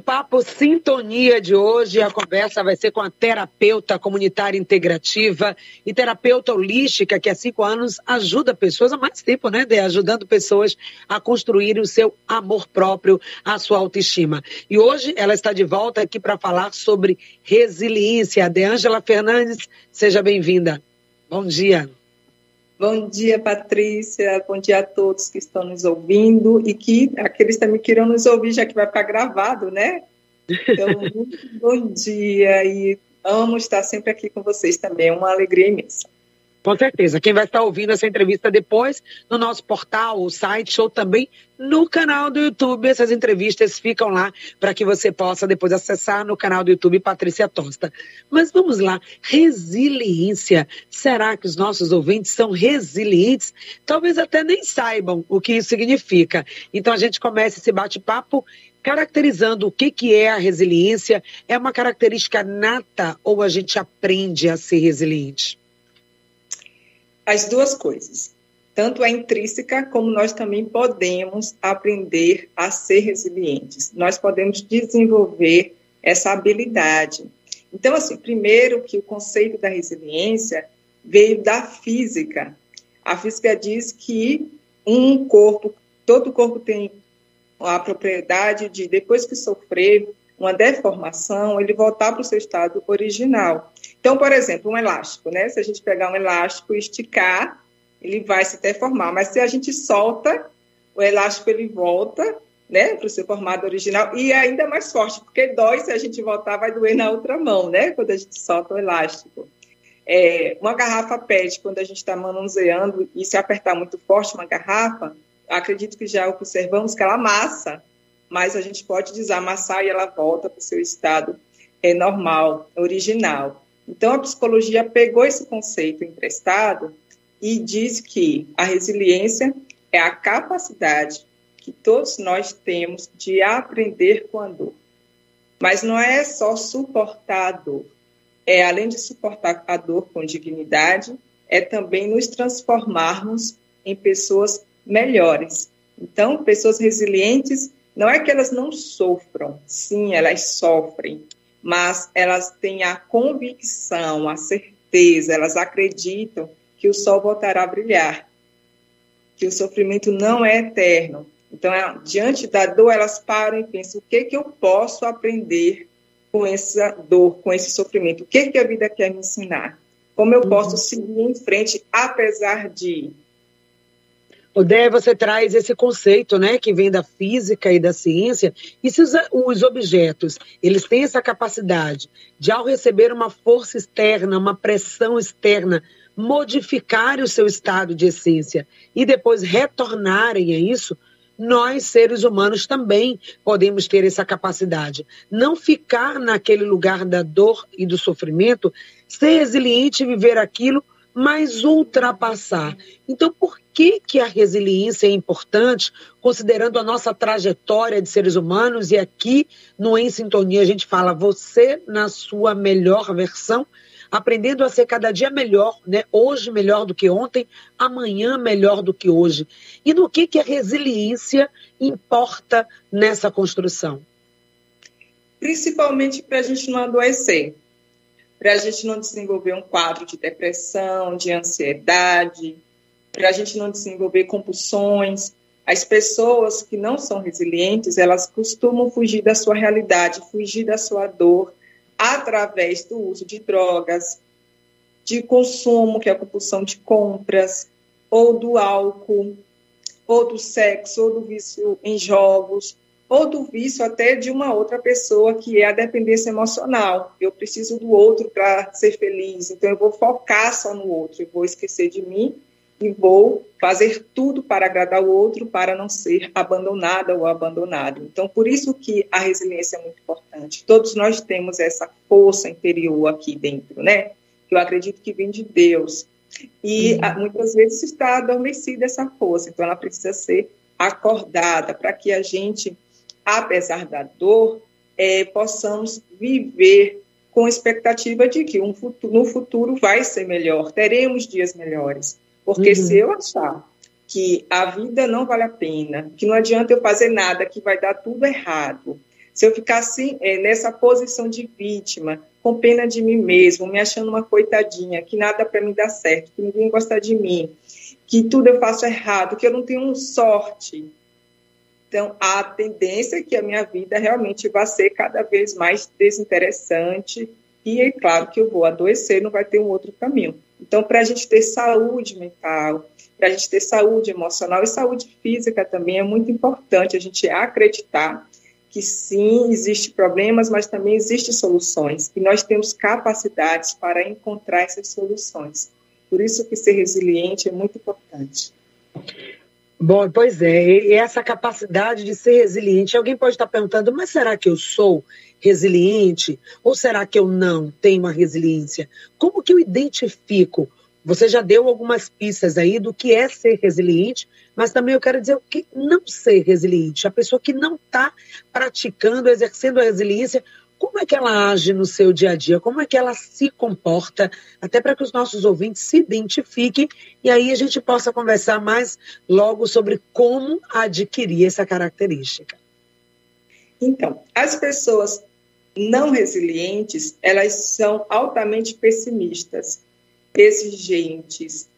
Papo Sintonia de hoje, a conversa vai ser com a terapeuta comunitária integrativa e terapeuta holística, que há cinco anos ajuda pessoas, há mais tempo, né, de ajudando pessoas a construir o seu amor próprio, a sua autoestima. E hoje ela está de volta aqui para falar sobre resiliência. A De Angela Fernandes, seja bem-vinda. Bom dia. Bom dia, Patrícia. Bom dia a todos que estão nos ouvindo e que aqueles também queiram nos ouvir, já que vai ficar gravado, né? Então, muito bom dia e amo estar sempre aqui com vocês também. É uma alegria imensa. Com certeza. Quem vai estar ouvindo essa entrevista depois no nosso portal, o site ou também no canal do YouTube. Essas entrevistas ficam lá para que você possa depois acessar no canal do YouTube Patrícia Tosta. Mas vamos lá, resiliência. Será que os nossos ouvintes são resilientes? Talvez até nem saibam o que isso significa. Então a gente começa esse bate-papo caracterizando o que, que é a resiliência. É uma característica nata ou a gente aprende a ser resiliente? As duas coisas. Tanto a intrínseca, como nós também podemos aprender a ser resilientes. Nós podemos desenvolver essa habilidade. Então, assim, primeiro que o conceito da resiliência veio da física. A física diz que um corpo, todo corpo tem a propriedade de, depois que sofrer uma deformação, ele voltar para o seu estado original. Então, por exemplo, um elástico, né? Se a gente pegar um elástico e esticar, ele vai se deformar. Mas se a gente solta, o elástico ele volta, né, para o seu formato original e é ainda mais forte, porque dói se a gente voltar, vai doer na outra mão, né? Quando a gente solta o elástico. É, uma garrafa PET, quando a gente está manuseando e se apertar muito forte uma garrafa, acredito que já observamos que ela amassa, mas a gente pode desamassar e ela volta para o seu estado é, normal, original. Então, a psicologia pegou esse conceito emprestado e diz que a resiliência é a capacidade que todos nós temos de aprender com a dor. Mas não é só suportar a dor. É, além de suportar a dor com dignidade, é também nos transformarmos em pessoas melhores. Então, pessoas resilientes não é que elas não sofram, sim, elas sofrem, mas elas têm a convicção, a certeza, elas acreditam que o sol voltará a brilhar, que o sofrimento não é eterno. Então, é, diante da dor, elas param e pensam: o que, que eu posso aprender com essa dor, com esse sofrimento? O que, que a vida quer me ensinar? Como eu posso uhum. seguir em frente, apesar de Odeia, você traz esse conceito, né, que vem da física e da ciência, e se os, os, objetos, eles têm essa capacidade de, ao receber uma força externa, uma pressão externa, modificar o seu estado de essência e depois retornarem a isso, nós, seres humanos, também podemos ter essa capacidade. Não ficar naquele lugar da dor e do sofrimento, ser resiliente e viver aquilo mas ultrapassar. Então, por que, que a resiliência é importante, considerando a nossa trajetória de seres humanos? E aqui no Em Sintonia a gente fala você na sua melhor versão, aprendendo a ser cada dia melhor, né? Hoje melhor do que ontem, amanhã melhor do que hoje. E no que, que a resiliência importa nessa construção? Principalmente para a gente não adoecer para a gente não desenvolver um quadro de depressão, de ansiedade, para a gente não desenvolver compulsões. As pessoas que não são resilientes, elas costumam fugir da sua realidade, fugir da sua dor, através do uso de drogas, de consumo, que é a compulsão de compras, ou do álcool, ou do sexo, ou do vício em jogos, ou do vício até de uma outra pessoa, que é a dependência emocional. Eu preciso do outro para ser feliz, então eu vou focar só no outro, eu vou esquecer de mim e vou fazer tudo para agradar o outro, para não ser abandonada ou abandonado. Então, por isso que a resiliência é muito importante. Todos nós temos essa força interior aqui dentro, né? Que eu acredito que vem de Deus. E uhum. muitas vezes está adormecida essa força, então ela precisa ser acordada para que a gente apesar da dor, é, possamos viver com expectativa de que um futuro, no futuro vai ser melhor, teremos dias melhores. Porque uhum. se eu achar que a vida não vale a pena, que não adianta eu fazer nada, que vai dar tudo errado, Se eu ficar assim, é, nessa posição de vítima, com pena de mim mesmo, me achando uma coitadinha, que nada para mim dá certo, que ninguém gosta de mim, que tudo eu faço errado, que eu não tenho sorte. Então, a tendência é que a minha vida realmente vai ser cada vez mais desinteressante e é claro que eu vou adoecer, não vai ter um outro caminho. Então, para a gente ter saúde mental, para a gente ter saúde emocional e saúde física também, é muito importante a gente acreditar que sim, existem problemas, mas também existem soluções. E nós temos capacidades para encontrar essas soluções. Por isso que ser resiliente é muito importante. Bom, pois é, e essa capacidade de ser resiliente, alguém pode estar perguntando, mas será que eu sou resiliente? Ou será que eu não tenho uma resiliência? Como que eu identifico? Você já deu algumas pistas aí do que é ser resiliente, mas também eu quero dizer o que não ser resiliente. A pessoa que não está praticando, exercendo a resiliência, como é que ela age no seu dia a dia? Como é que ela se comporta? Até para que os nossos ouvintes se identifiquem e aí a gente possa conversar mais logo sobre como adquirir essa característica. Então, as pessoas não resilientes, elas são altamente pessimistas, exigentes,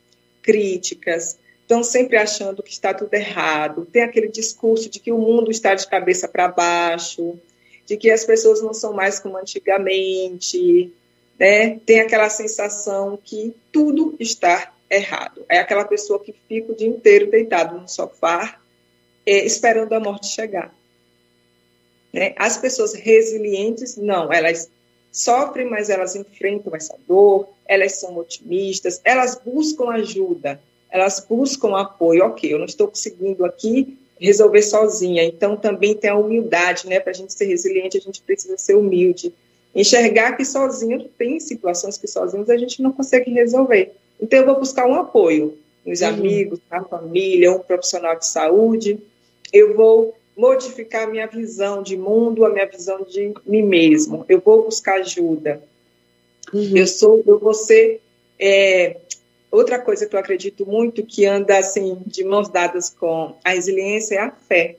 críticas, estão sempre achando que está tudo errado, tem aquele discurso de que o mundo está de cabeça para baixo, de que as pessoas não são mais como antigamente, né? Tem aquela sensação que tudo está errado. É aquela pessoa que fica o dia inteiro deitado no sofá, é, esperando a morte chegar. Né? As pessoas resilientes, não, elas sofrem, mas elas enfrentam essa dor, elas são otimistas, elas buscam ajuda, elas buscam apoio. Ok, eu não estou conseguindo aqui resolver sozinha, então também tem a humildade, né? Para a gente ser resiliente, a gente precisa ser humilde. Enxergar que sozinho tem situações que sozinhos a gente não consegue resolver. Então eu vou buscar um apoio nos uhum. amigos, na família, um profissional de saúde. Eu vou modificar a minha visão de mundo, a minha visão de mim mesmo. Eu vou buscar ajuda. Uhum. Eu sou, eu vou ser. É, outra coisa que eu acredito muito que anda assim de mãos dadas com a resiliência é a fé.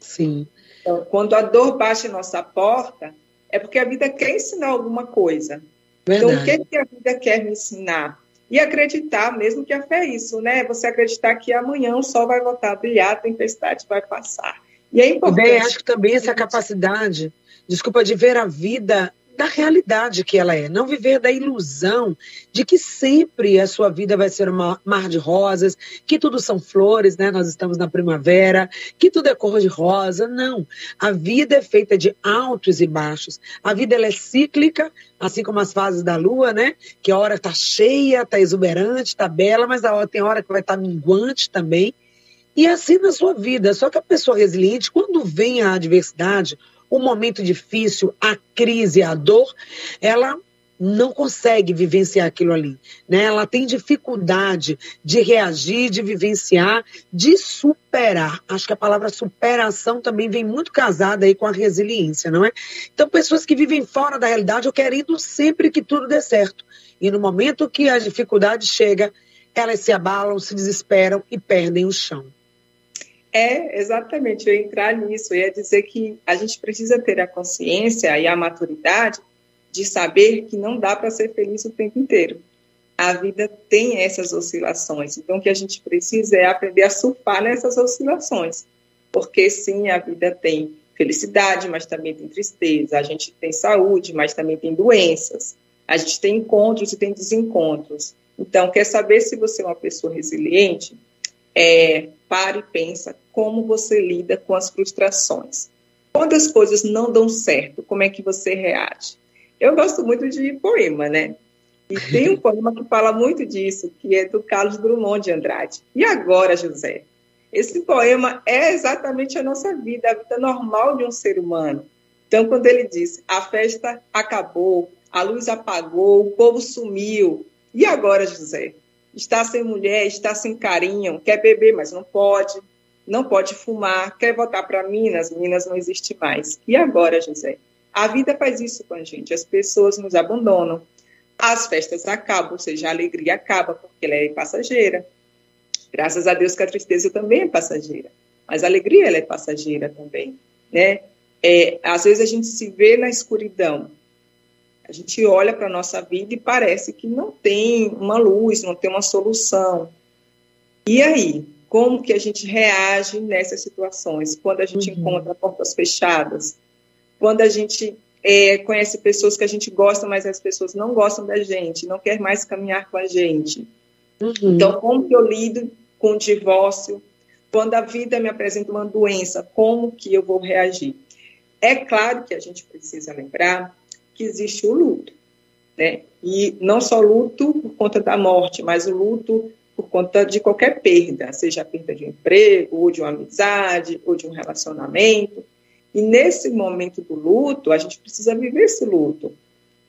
Sim. Então, quando a dor bate em nossa porta, é porque a vida quer ensinar alguma coisa. Verdade. Então, o que, que a vida quer me ensinar? E acreditar, mesmo que a fé é isso, né? Você acreditar que amanhã o sol vai voltar a brilhar, a tempestade vai passar. E é importante. Bem, acho que também essa capacidade, desculpa, de ver a vida da realidade que ela é, não viver da ilusão de que sempre a sua vida vai ser um mar de rosas, que tudo são flores, né? Nós estamos na primavera, que tudo é cor de rosa. Não. A vida é feita de altos e baixos. A vida ela é cíclica, assim como as fases da lua, né? Que a hora está cheia, está exuberante, está bela, mas a hora tem hora que vai estar tá minguante também. E assim na sua vida. Só que a pessoa resiliente, quando vem a adversidade, o momento difícil, a crise, a dor, ela não consegue vivenciar aquilo ali, né? Ela tem dificuldade de reagir, de vivenciar, de superar. Acho que a palavra superação também vem muito casada aí com a resiliência, não é? Então, pessoas que vivem fora da realidade ou querendo sempre que tudo dê certo. E no momento que a dificuldade chega, elas se abalam, se desesperam e perdem o chão. É, exatamente, eu ia entrar nisso, eu ia dizer que a gente precisa ter a consciência e a maturidade de saber que não dá para ser feliz o tempo inteiro. A vida tem essas oscilações, então o que a gente precisa é aprender a surfar nessas oscilações, porque sim, a vida tem felicidade, mas também tem tristeza, a gente tem saúde, mas também tem doenças, a gente tem encontros e tem desencontros. Então, quer saber se você é uma pessoa resiliente? É, pare e pensa como você lida com as frustrações. Quando as coisas não dão certo, como é que você reage? Eu gosto muito de poema, né? E tem um poema que fala muito disso, que é do Carlos Drummond de Andrade. E agora, José? Esse poema é exatamente a nossa vida, a vida normal de um ser humano. Então, quando ele diz: a festa acabou, a luz apagou, o povo sumiu. E agora, José? Está sem mulher, está sem carinho, quer beber, mas não pode, não pode fumar, quer voltar para Minas, Minas não existe mais. E agora, José? A vida faz isso com a gente, as pessoas nos abandonam, as festas acabam, ou seja, a alegria acaba, porque ela é passageira. Graças a Deus que a tristeza também é passageira, mas a alegria ela é passageira também, né? é, às vezes a gente se vê na escuridão. A gente olha para a nossa vida e parece que não tem uma luz, não tem uma solução. E aí, como que a gente reage nessas situações? Quando a gente uhum. encontra portas fechadas, quando a gente é, conhece pessoas que a gente gosta, mas as pessoas não gostam da gente, não quer mais caminhar com a gente. Uhum. Então, como que eu lido com o divórcio? Quando a vida me apresenta uma doença, como que eu vou reagir? É claro que a gente precisa lembrar que existe o luto, né? E não só luto por conta da morte, mas o luto por conta de qualquer perda, seja a perda de um emprego, ou de uma amizade, ou de um relacionamento. E nesse momento do luto, a gente precisa viver esse luto.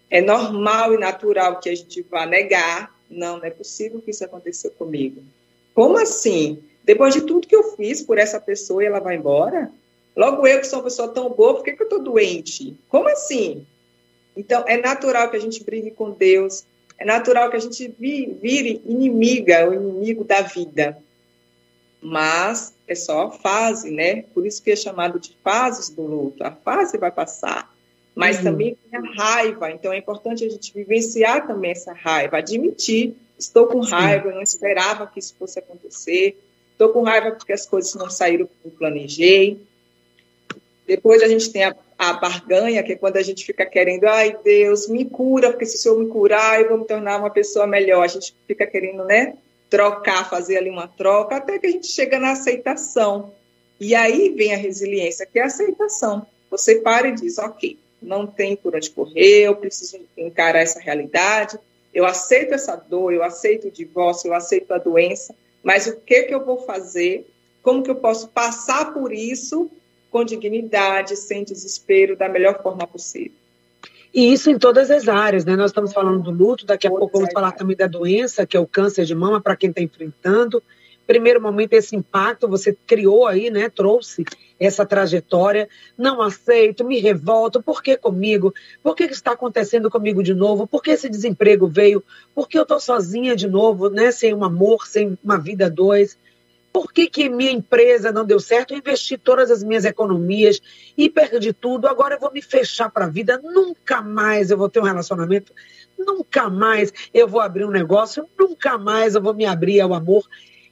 É normal e natural que a gente vá negar. Não, não é possível que isso aconteceu comigo. Como assim? Depois de tudo que eu fiz por essa pessoa, ela vai embora? Logo eu, que sou uma pessoa tão boa, por que, que eu estou doente? Como assim? Então, é natural que a gente brigue com Deus, é natural que a gente vire inimiga, o inimigo da vida. Mas é só fase, né? Por isso que é chamado de fases do luto. A fase vai passar. Mas uhum. também tem a raiva. Então é importante a gente vivenciar também essa raiva, admitir. Estou com raiva, eu não esperava que isso fosse acontecer. Estou com raiva porque as coisas não saíram como planejei. Depois a gente tem a a barganha, que é quando a gente fica querendo, ai Deus, me cura, porque se o Senhor me curar, eu vou me tornar uma pessoa melhor. A gente fica querendo, né, trocar, fazer ali uma troca, até que a gente chega na aceitação. E aí vem a resiliência, que é a aceitação. Você para e diz, ok, não tem por onde correr, eu preciso encarar essa realidade, eu aceito essa dor, eu aceito o divórcio, eu aceito a doença, mas o que, que eu vou fazer? Como que eu posso passar por isso com dignidade, sem desespero, da melhor forma possível. E isso em todas as áreas, né? Nós estamos falando do luto, daqui a pouco vamos falar também da doença, que é o câncer de mama, para quem está enfrentando. Primeiro momento, esse impacto, você criou aí, né? Trouxe essa trajetória. Não aceito, me revolto. Por que comigo? Por que está acontecendo comigo de novo? Por que esse desemprego veio? Por que eu estou sozinha de novo, né? Sem um amor, sem uma vida dois? Por que, que minha empresa não deu certo? Eu investi todas as minhas economias e perdi tudo. Agora eu vou me fechar para a vida. Nunca mais eu vou ter um relacionamento. Nunca mais eu vou abrir um negócio. Nunca mais eu vou me abrir ao amor.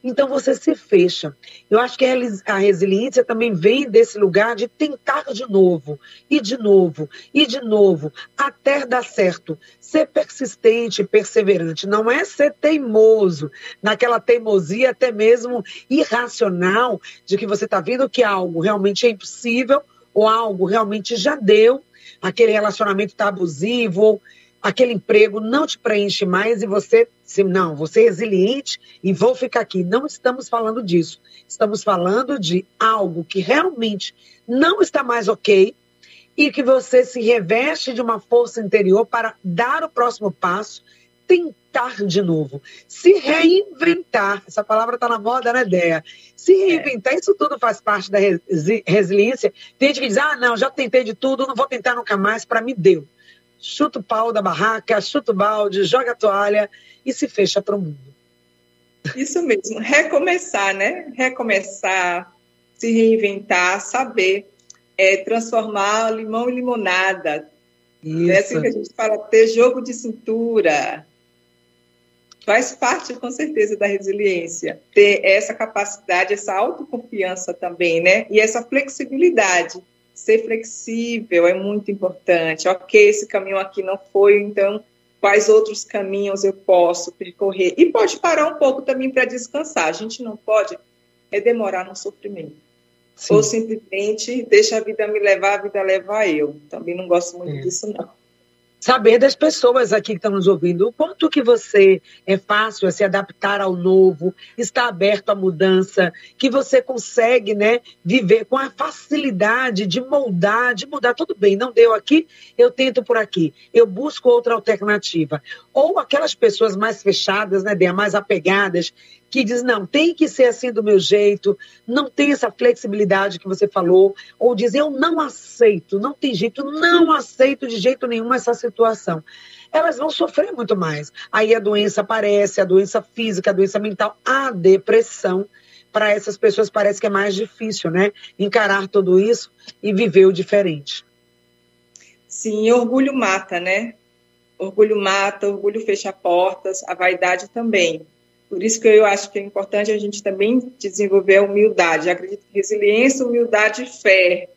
Então você se fecha. Eu acho que a resiliência também vem desse lugar de tentar de novo, e de novo, e de novo, até dar certo. Ser persistente, perseverante. Não é ser teimoso, naquela teimosia até mesmo irracional, de que você está vendo que algo realmente é impossível, ou algo realmente já deu, aquele relacionamento está abusivo, ou aquele emprego não te preenche mais e você, se, não, você é resiliente e vou ficar aqui. Não estamos falando disso. Estamos falando de algo que realmente não está mais ok e que você se reveste de uma força interior para dar o próximo passo, tentar de novo, se reinventar. Essa palavra está na moda, né, Dea? Se reinventar, é. isso tudo faz parte da resiliência. Tem gente que diz: ah, não, já tentei de tudo, não vou tentar nunca mais, para mim deu chuta o pau da barraca, chuta o balde, joga a toalha e se fecha para o mundo. Isso mesmo, recomeçar, né? Recomeçar, se reinventar, saber é, transformar limão em limonada. Isso. É assim que a gente fala, ter jogo de cintura. Faz parte, com certeza, da resiliência. Ter essa capacidade, essa autoconfiança também, né? E essa flexibilidade ser flexível é muito importante. Ok, esse caminho aqui não foi, então quais outros caminhos eu posso percorrer? E pode parar um pouco também para descansar. A gente não pode é demorar no sofrimento. Sim. Ou simplesmente deixa a vida me levar, a vida levar eu. Também não gosto muito é. disso, não saber das pessoas aqui que estão nos ouvindo, o quanto que você é fácil a se adaptar ao novo, está aberto à mudança, que você consegue, né, viver com a facilidade de moldar, de mudar tudo bem, não deu aqui, eu tento por aqui, eu busco outra alternativa. Ou aquelas pessoas mais fechadas, né, mais apegadas, que diz, não, tem que ser assim do meu jeito, não tem essa flexibilidade que você falou, ou diz, eu não aceito, não tem jeito, não aceito de jeito nenhum essa situação. Elas vão sofrer muito mais. Aí a doença aparece, a doença física, a doença mental, a depressão para essas pessoas parece que é mais difícil, né? Encarar tudo isso e viver o diferente. Sim, orgulho mata, né? Orgulho mata, orgulho fecha portas, a vaidade também. Por isso que eu acho que é importante a gente também desenvolver a humildade. Eu acredito que resiliência, humildade e fé.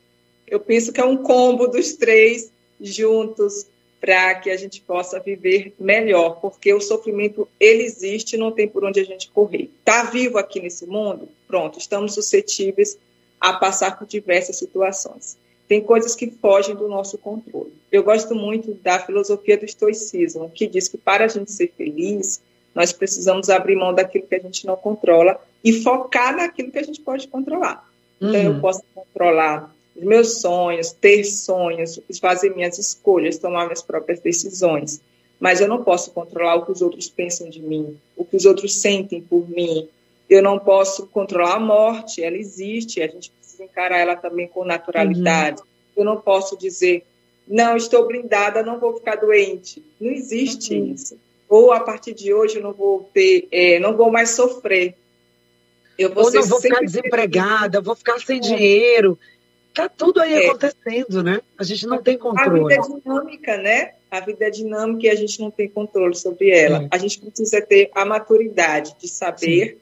Eu penso que é um combo dos três juntos para que a gente possa viver melhor, porque o sofrimento ele existe, não tem por onde a gente correr. Está vivo aqui nesse mundo? Pronto, estamos suscetíveis a passar por diversas situações. Tem coisas que fogem do nosso controle. Eu gosto muito da filosofia do estoicismo, que diz que para a gente ser feliz, nós precisamos abrir mão daquilo que a gente não controla e focar naquilo que a gente pode controlar. Então, uhum. eu posso controlar os meus sonhos, ter sonhos, fazer minhas escolhas, tomar minhas próprias decisões. Mas eu não posso controlar o que os outros pensam de mim, o que os outros sentem por mim. Eu não posso controlar a morte, ela existe, a gente precisa encarar ela também com naturalidade. Uhum. Eu não posso dizer, não, estou blindada, não vou ficar doente. Não existe uhum. isso. Ou a partir de hoje eu não vou ter, é, não vou mais sofrer. Eu vou Ou não vou ficar desempregada, vou ficar sem dinheiro. Está tudo aí é. acontecendo, né? A gente não tem controle. A vida é dinâmica, né? A vida é dinâmica e a gente não tem controle sobre ela. É. A gente precisa ter a maturidade de saber Sim.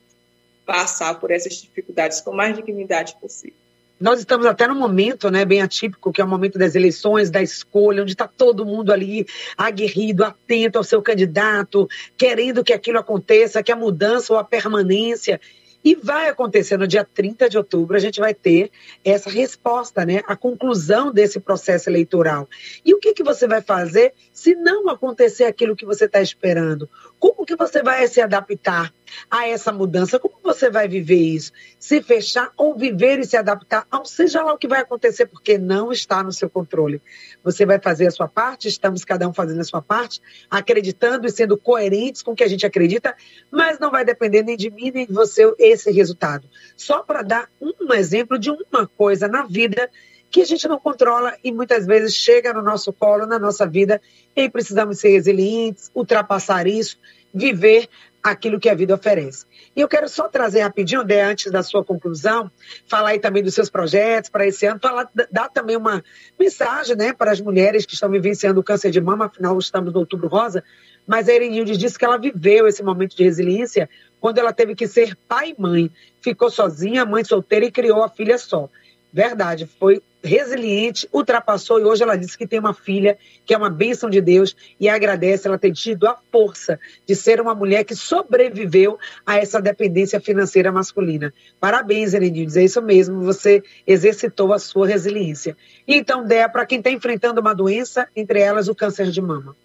passar por essas dificuldades com mais dignidade possível. Nós estamos até num momento, né, bem atípico, que é o momento das eleições, da escolha, onde está todo mundo ali aguerrido, atento ao seu candidato, querendo que aquilo aconteça, que a mudança ou a permanência. E vai acontecer no dia 30 de outubro, a gente vai ter essa resposta, né? A conclusão desse processo eleitoral. E o que, que você vai fazer se não acontecer aquilo que você está esperando? Como que você vai se adaptar a essa mudança? Como você vai viver isso? Se fechar ou viver e se adaptar ao seja lá o que vai acontecer, porque não está no seu controle. Você vai fazer a sua parte, estamos cada um fazendo a sua parte, acreditando e sendo coerentes com o que a gente acredita, mas não vai depender nem de mim nem de você esse resultado. Só para dar um exemplo de uma coisa na vida que a gente não controla e muitas vezes chega no nosso colo, na nossa vida, e precisamos ser resilientes, ultrapassar isso, viver aquilo que a vida oferece. E eu quero só trazer rapidinho, Dé, antes da sua conclusão, falar aí também dos seus projetos para esse ano, falar, dar também uma mensagem né, para as mulheres que estão vivenciando o câncer de mama, afinal estamos no Outubro Rosa, mas a Erenilde disse que ela viveu esse momento de resiliência quando ela teve que ser pai e mãe. Ficou sozinha, mãe solteira e criou a filha só. Verdade, foi resiliente, ultrapassou e hoje ela disse que tem uma filha que é uma bênção de Deus e agradece ela ter tido a força de ser uma mulher que sobreviveu a essa dependência financeira masculina. Parabéns, Erenildes, é isso mesmo, você exercitou a sua resiliência. Então, Dé, para quem está enfrentando uma doença, entre elas o câncer de mama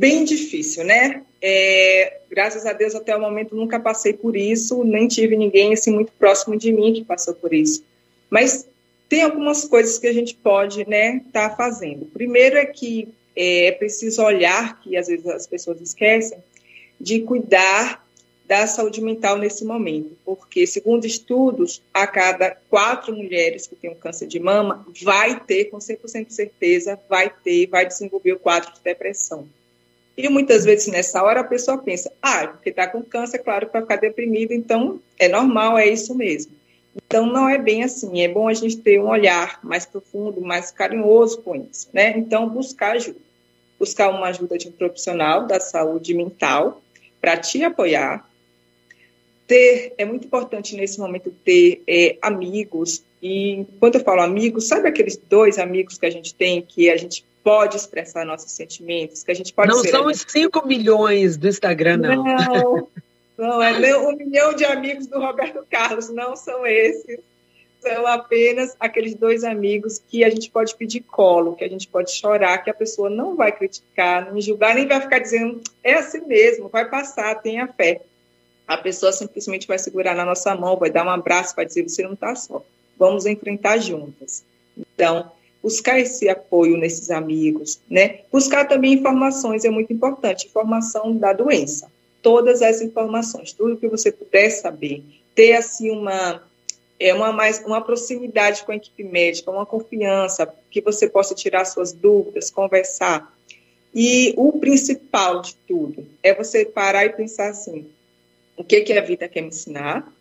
bem difícil, né? É, graças a Deus, até o momento, nunca passei por isso, nem tive ninguém assim muito próximo de mim que passou por isso. Mas tem algumas coisas que a gente pode, né, estar tá fazendo. Primeiro é que é, é preciso olhar, que às vezes as pessoas esquecem, de cuidar da saúde mental nesse momento, porque, segundo estudos, a cada quatro mulheres que têm um câncer de mama, vai ter, com 100% de certeza, vai ter, vai desenvolver o quadro de depressão. E muitas vezes nessa hora a pessoa pensa, ah, porque está com câncer, claro, para ficar deprimido, então é normal, é isso mesmo. Então não é bem assim, é bom a gente ter um olhar mais profundo, mais carinhoso com isso, né? Então buscar ajuda, buscar uma ajuda de um profissional da saúde mental para te apoiar. Ter, é muito importante nesse momento ter é, amigos, e quando eu falo amigos, sabe aqueles dois amigos que a gente tem que a gente pode expressar nossos sentimentos, que a gente pode Não são os 5 milhões do Instagram, não. Não, não é um milhão de amigos do Roberto Carlos, não são esses. São apenas aqueles dois amigos que a gente pode pedir colo, que a gente pode chorar, que a pessoa não vai criticar, não julgar, nem vai ficar dizendo, é assim mesmo, vai passar, tenha fé. A pessoa simplesmente vai segurar na nossa mão, vai dar um abraço, vai dizer, você não está só, vamos enfrentar juntas. Então, buscar esse apoio nesses amigos, né? Buscar também informações é muito importante, informação da doença, todas as informações, tudo que você puder saber, ter assim uma é uma mais uma proximidade com a equipe médica, uma confiança que você possa tirar suas dúvidas, conversar. E o principal de tudo é você parar e pensar assim: o que, que a vida quer me ensinar,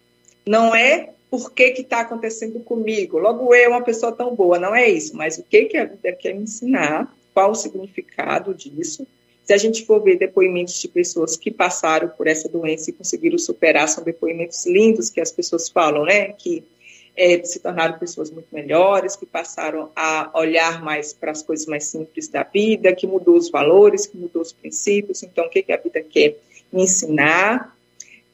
não é por que está acontecendo comigo, logo eu, uma pessoa tão boa, não é isso, mas o que, que a vida quer me ensinar, qual o significado disso. Se a gente for ver depoimentos de pessoas que passaram por essa doença e conseguiram superar, são depoimentos lindos que as pessoas falam, né? Que é, se tornaram pessoas muito melhores, que passaram a olhar mais para as coisas mais simples da vida, que mudou os valores, que mudou os princípios. Então, o que, que a vida quer me ensinar?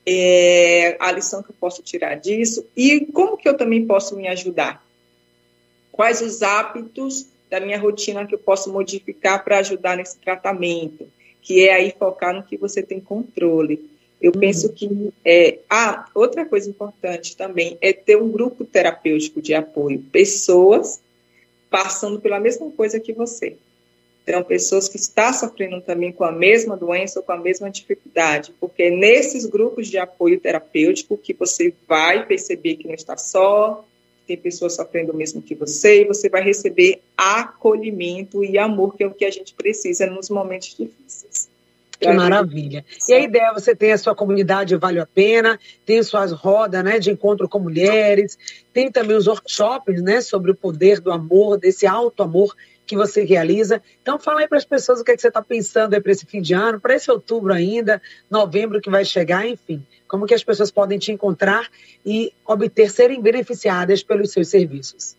É, a lição que eu posso tirar disso e como que eu também posso me ajudar? Quais os hábitos da minha rotina que eu posso modificar para ajudar nesse tratamento? Que é aí focar no que você tem controle. Eu uhum. penso que. É, ah, outra coisa importante também é ter um grupo terapêutico de apoio. Pessoas passando pela mesma coisa que você. Então, pessoas que estão sofrendo também com a mesma doença ou com a mesma dificuldade, porque é nesses grupos de apoio terapêutico que você vai perceber que não está só, tem pessoas sofrendo o mesmo que você, e você vai receber acolhimento e amor, que é o que a gente precisa nos momentos difíceis. Que maravilha. E a ideia, você tem a sua comunidade Vale a Pena, tem suas rodas né, de encontro com mulheres, tem também os workshops né, sobre o poder do amor, desse alto amor que você realiza. Então, fala aí para as pessoas o que, é que você está pensando para esse fim de ano, para esse outubro ainda, novembro que vai chegar, enfim. Como que as pessoas podem te encontrar e obter, serem beneficiadas pelos seus serviços?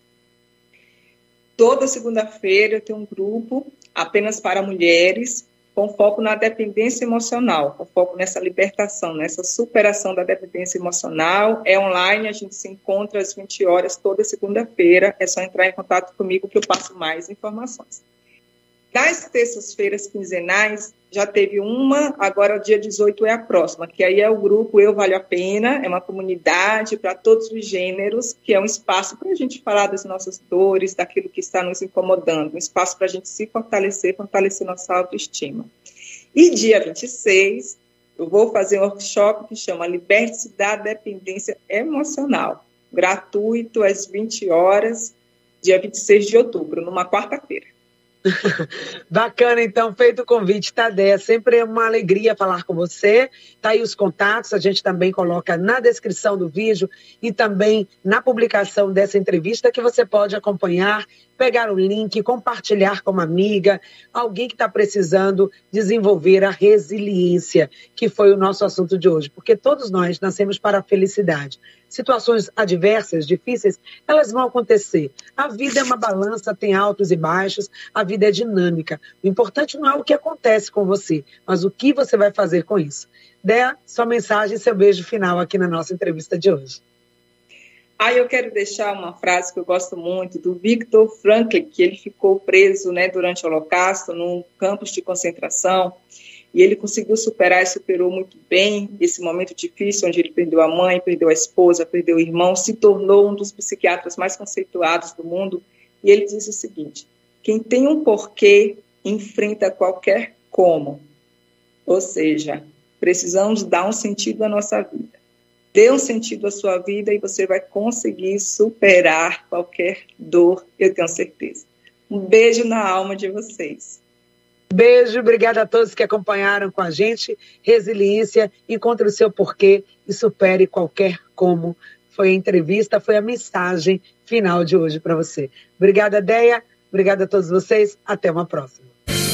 Toda segunda-feira eu tenho um grupo apenas para mulheres, com foco na dependência emocional, com foco nessa libertação, nessa superação da dependência emocional. É online, a gente se encontra às 20 horas toda segunda-feira. É só entrar em contato comigo que eu passo mais informações. Das terças-feiras quinzenais, já teve uma, agora dia 18 é a próxima, que aí é o grupo Eu Vale a Pena, é uma comunidade para todos os gêneros, que é um espaço para a gente falar das nossas dores, daquilo que está nos incomodando, um espaço para a gente se fortalecer, fortalecer nossa autoestima. E dia 26, eu vou fazer um workshop que chama Liberte-se da Dependência Emocional, gratuito às 20 horas, dia 26 de outubro, numa quarta-feira. Bacana, então, feito o convite, Tadé. Sempre é uma alegria falar com você. Tá aí os contatos, a gente também coloca na descrição do vídeo e também na publicação dessa entrevista que você pode acompanhar, pegar o link, compartilhar com uma amiga, alguém que está precisando desenvolver a resiliência, que foi o nosso assunto de hoje, porque todos nós nascemos para a felicidade situações adversas, difíceis, elas vão acontecer. A vida é uma balança, tem altos e baixos, a vida é dinâmica. O importante não é o que acontece com você, mas o que você vai fazer com isso. Dê sua mensagem, seu beijo final aqui na nossa entrevista de hoje. Ah, eu quero deixar uma frase que eu gosto muito do Viktor Frankl, que ele ficou preso né, durante o Holocausto num campus de concentração e ele conseguiu superar e superou muito bem esse momento difícil, onde ele perdeu a mãe, perdeu a esposa, perdeu o irmão, se tornou um dos psiquiatras mais conceituados do mundo. E ele diz o seguinte: quem tem um porquê enfrenta qualquer como. Ou seja, precisamos dar um sentido à nossa vida. Dê um sentido à sua vida e você vai conseguir superar qualquer dor, eu tenho certeza. Um beijo na alma de vocês. Beijo, obrigada a todos que acompanharam com a gente. Resiliência, encontre o seu porquê e supere qualquer como. Foi a entrevista, foi a mensagem final de hoje para você. Obrigada, Deia. Obrigada a todos vocês. Até uma próxima.